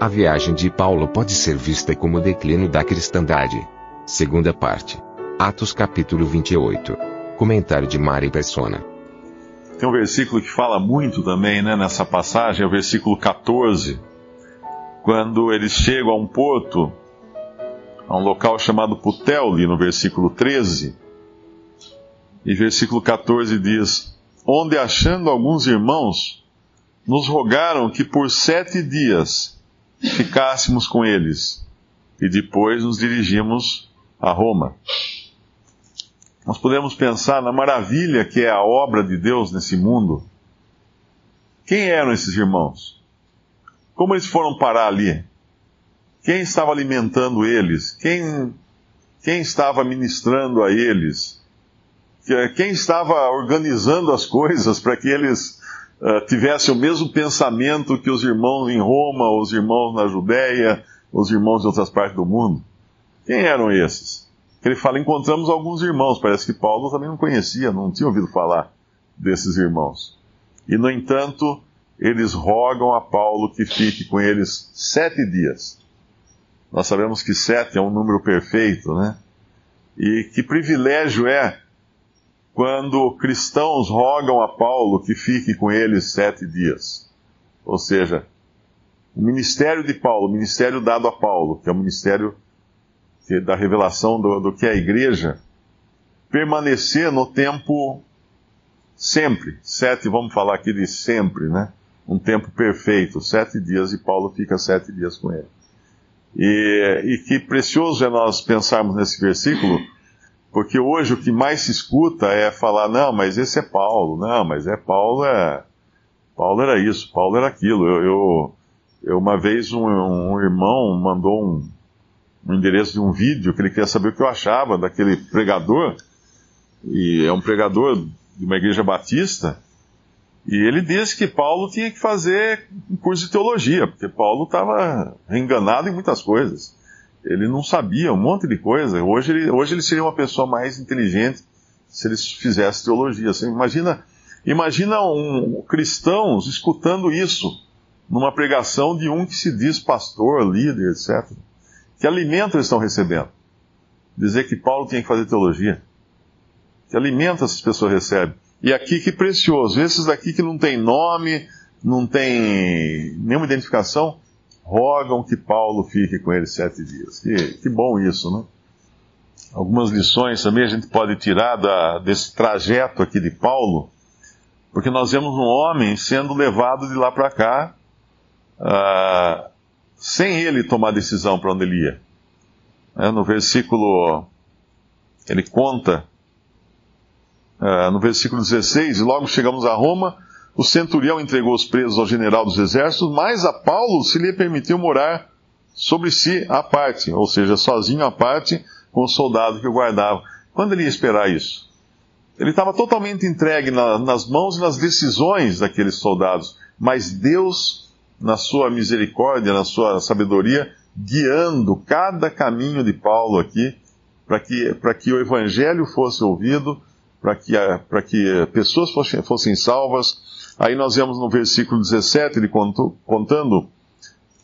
A viagem de Paulo pode ser vista como declínio da cristandade. Segunda parte. Atos capítulo 28. Comentário de Mari Persona. Tem um versículo que fala muito também né, nessa passagem, é o versículo 14. Quando eles chegam a um porto, a um local chamado Puteoli, no versículo 13. E versículo 14 diz: Onde achando alguns irmãos, nos rogaram que por sete dias ficássemos com eles, e depois nos dirigimos a Roma. Nós podemos pensar na maravilha que é a obra de Deus nesse mundo. Quem eram esses irmãos? Como eles foram parar ali? Quem estava alimentando eles? Quem, quem estava ministrando a eles? Quem estava organizando as coisas para que eles uh, tivessem o mesmo pensamento que os irmãos em Roma, os irmãos na Judéia, os irmãos de outras partes do mundo? Quem eram esses? ele fala: encontramos alguns irmãos. Parece que Paulo também não conhecia, não tinha ouvido falar desses irmãos. E, no entanto, eles rogam a Paulo que fique com eles sete dias. Nós sabemos que sete é um número perfeito, né? E que privilégio é quando cristãos rogam a Paulo que fique com eles sete dias. Ou seja, o ministério de Paulo, o ministério dado a Paulo, que é o ministério da revelação do, do que é a igreja, permanecer no tempo sempre. Sete, vamos falar aqui de sempre, né? Um tempo perfeito, sete dias, e Paulo fica sete dias com ele. E, e que precioso é nós pensarmos nesse versículo, porque hoje o que mais se escuta é falar, não, mas esse é Paulo, não, mas é Paulo, é. Paulo era isso, Paulo era aquilo. Eu, eu, eu uma vez um, um irmão mandou um, um endereço de um vídeo que ele queria saber o que eu achava daquele pregador. E é um pregador de uma igreja batista. E ele disse que Paulo tinha que fazer um curso de teologia, porque Paulo estava enganado em muitas coisas. Ele não sabia um monte de coisa. Hoje ele, hoje ele seria uma pessoa mais inteligente se ele fizesse teologia. Você imagina, imagina um cristãos escutando isso numa pregação de um que se diz pastor, líder, etc. Que alimento eles estão recebendo? Dizer que Paulo tinha que fazer teologia. Que alimento essas pessoas recebem? E aqui que precioso, esses daqui que não tem nome, não tem nenhuma identificação, rogam que Paulo fique com eles sete dias. Que, que bom isso, né? Algumas lições também a gente pode tirar da, desse trajeto aqui de Paulo, porque nós vemos um homem sendo levado de lá para cá, uh, sem ele tomar decisão para onde ele ia. É, no versículo, ele conta, é, no versículo 16, e logo chegamos a Roma, o centurião entregou os presos ao general dos exércitos, mas a Paulo se lhe permitiu morar sobre si à parte, ou seja, sozinho à parte, com o soldado que o guardava. Quando ele ia esperar isso? Ele estava totalmente entregue na, nas mãos e nas decisões daqueles soldados, mas Deus na sua misericórdia, na sua sabedoria, guiando cada caminho de Paulo aqui, para que, que o evangelho fosse ouvido, para que, que pessoas fossem, fossem salvas. Aí nós vemos no versículo 17, ele contou, contando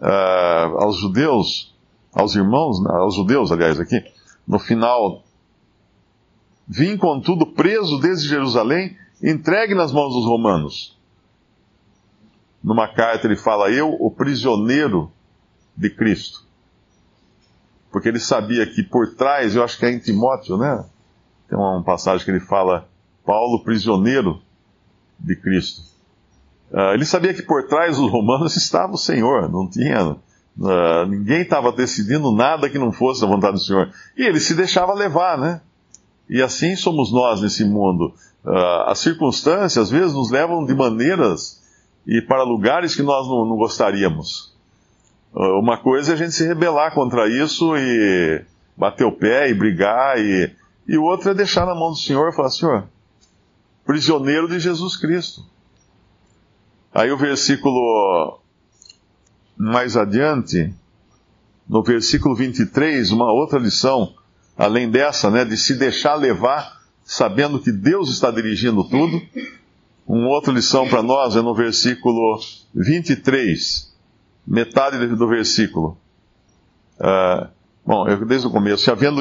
uh, aos judeus, aos irmãos, aos judeus, aliás, aqui, no final, vim contudo preso desde Jerusalém, entregue nas mãos dos romanos numa carta ele fala: Eu, o prisioneiro de Cristo. Porque ele sabia que por trás, eu acho que é em Timóteo, né? Tem uma passagem que ele fala: Paulo, prisioneiro de Cristo. Uh, ele sabia que por trás dos romanos estava o Senhor, não tinha. Uh, ninguém estava decidindo nada que não fosse a vontade do Senhor. E ele se deixava levar, né? E assim somos nós nesse mundo. Uh, as circunstâncias, às vezes, nos levam de maneiras e para lugares que nós não, não gostaríamos. Uma coisa é a gente se rebelar contra isso e bater o pé e brigar, e, e outra é deixar na mão do Senhor e falar: Senhor, prisioneiro de Jesus Cristo. Aí o versículo mais adiante, no versículo 23, uma outra lição, além dessa, né, de se deixar levar, sabendo que Deus está dirigindo tudo. Uma outra lição para nós é no versículo 23, metade do versículo. Uh, bom, eu, desde o começo, havendo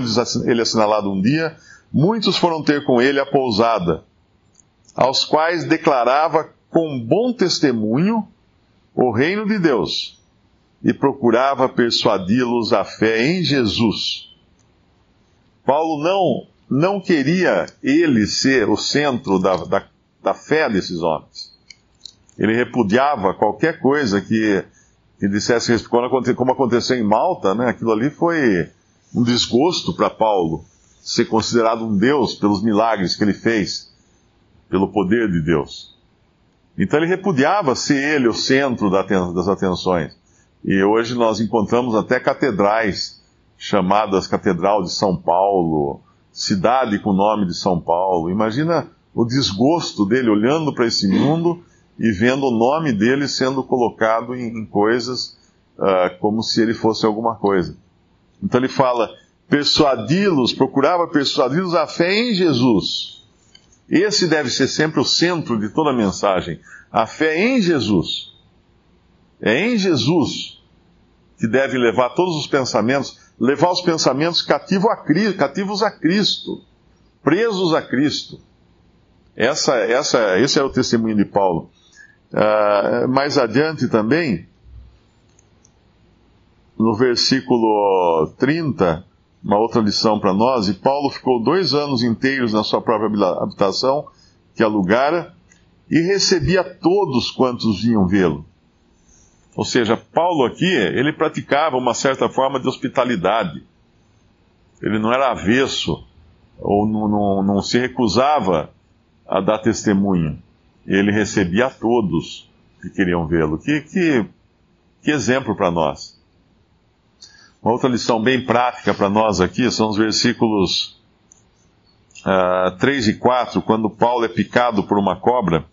ele assinalado um dia, muitos foram ter com ele a pousada, aos quais declarava com bom testemunho o reino de Deus e procurava persuadi-los à fé em Jesus. Paulo não, não queria ele ser o centro da, da, da fé desses homens. Ele repudiava qualquer coisa que, que dissesse, como aconteceu em Malta, né, aquilo ali foi um desgosto para Paulo ser considerado um Deus pelos milagres que ele fez, pelo poder de Deus. Então ele repudiava ser ele o centro das atenções. E hoje nós encontramos até catedrais chamadas Catedral de São Paulo, cidade com o nome de São Paulo. Imagina o desgosto dele olhando para esse mundo e vendo o nome dele sendo colocado em, em coisas uh, como se ele fosse alguma coisa. Então ele fala: persuadi-los, procurava persuadi-los a fé em Jesus. Esse deve ser sempre o centro de toda a mensagem. A fé em Jesus. É em Jesus que deve levar todos os pensamentos, levar os pensamentos cativo a, cativos a Cristo, presos a Cristo. Essa, essa, esse é o testemunho de Paulo. Uh, mais adiante também, no versículo 30, uma outra lição para nós, e Paulo ficou dois anos inteiros na sua própria habitação, que alugara, e recebia todos quantos vinham vê-lo ou seja, Paulo aqui, ele praticava uma certa forma de hospitalidade. Ele não era avesso, ou não, não, não se recusava a dar testemunho. Ele recebia a todos que queriam vê-lo. Que, que, que exemplo para nós. Uma outra lição bem prática para nós aqui são os versículos uh, ah, 3 e 4, quando Paulo é picado por uma cobra.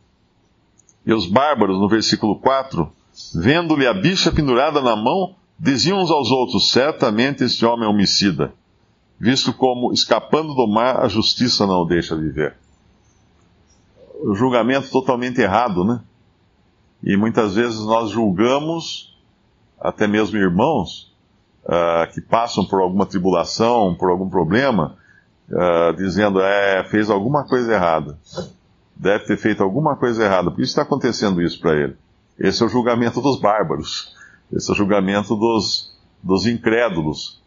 E os bárbaros, no versículo 4, vendo-lhe a bicha pendurada na mão, diziam uns aos outros: Certamente este homem é homicida, visto como, escapando do mar, a justiça não o deixa viver. O julgamento totalmente errado, né? E muitas vezes nós julgamos, até mesmo irmãos, uh, que passam por alguma tribulação, por algum problema, uh, dizendo, é, fez alguma coisa errada. Deve ter feito alguma coisa errada. Por isso está acontecendo isso para ele. Esse é o julgamento dos bárbaros. Esse é o julgamento dos, dos incrédulos.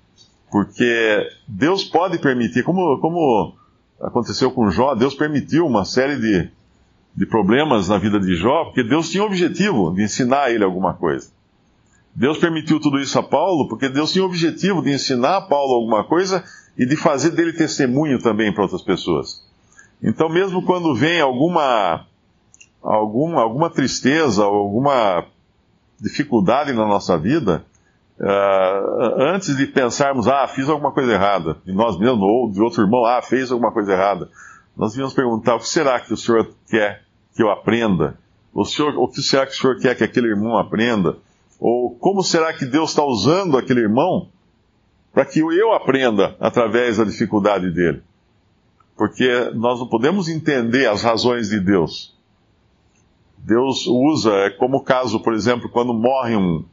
Porque Deus pode permitir, como, como aconteceu com Jó, Deus permitiu uma série de, de problemas na vida de Jó, porque Deus tinha o objetivo de ensinar a ele alguma coisa. Deus permitiu tudo isso a Paulo, porque Deus tinha o objetivo de ensinar a Paulo alguma coisa e de fazer dele testemunho também para outras pessoas. Então, mesmo quando vem alguma algum, alguma tristeza, alguma dificuldade na nossa vida, uh, antes de pensarmos, ah, fiz alguma coisa errada, de nós mesmos, ou de outro irmão, ah, fez alguma coisa errada, nós devíamos perguntar, o que será que o Senhor quer que eu aprenda? O, senhor, o que será que o Senhor quer que aquele irmão aprenda? Ou como será que Deus está usando aquele irmão para que eu aprenda através da dificuldade dele? Porque nós não podemos entender as razões de Deus Deus usa, é como o caso, por exemplo, quando morre um,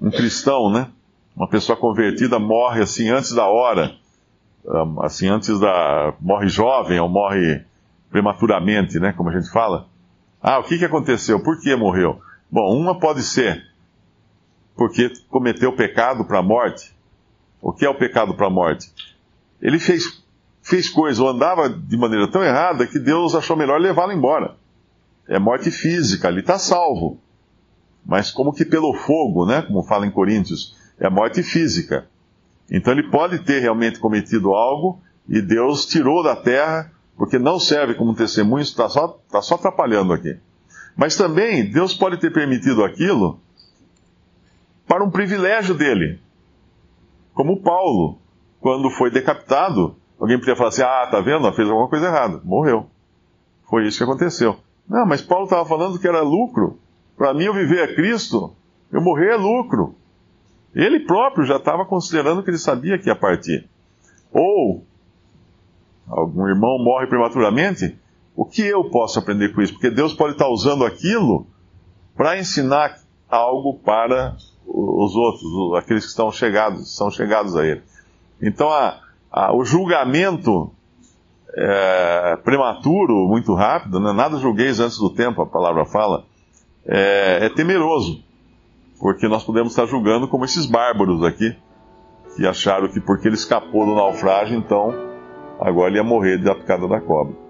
um cristão, né? Uma pessoa convertida morre assim antes da hora, assim antes da. morre jovem ou morre prematuramente, né? Como a gente fala. Ah, o que, que aconteceu? Por que morreu? Bom, uma pode ser porque cometeu pecado para a morte. O que é o pecado para a morte? Ele fez, fez coisa ou andava de maneira tão errada que Deus achou melhor levá-lo embora é morte física, ali está salvo. Mas como que pelo fogo, né? Como fala em Coríntios, é morte física. Então ele pode ter realmente cometido algo e Deus tirou da terra, porque não serve como testemunho, está só, tá só atrapalhando aqui. Mas também Deus pode ter permitido aquilo para um privilégio dele. Como Paulo, quando foi decapitado, alguém podia falar assim: ah, tá vendo? Fez alguma coisa errada, morreu. Foi isso que aconteceu. Não, mas Paulo estava falando que era lucro. Para mim, eu viver é Cristo, eu morrer é lucro. Ele próprio já estava considerando que ele sabia que ia partir. Ou, algum irmão morre prematuramente, o que eu posso aprender com isso? Porque Deus pode estar usando aquilo para ensinar algo para os outros, aqueles que estão chegados, são chegados a Ele. Então, a, a, o julgamento é, prematuro, muito rápido, né? nada julgueis antes do tempo, a palavra fala, é, é temeroso, porque nós podemos estar julgando como esses bárbaros aqui, que acharam que porque ele escapou do naufrágio, então agora ele ia morrer da picada da cobra.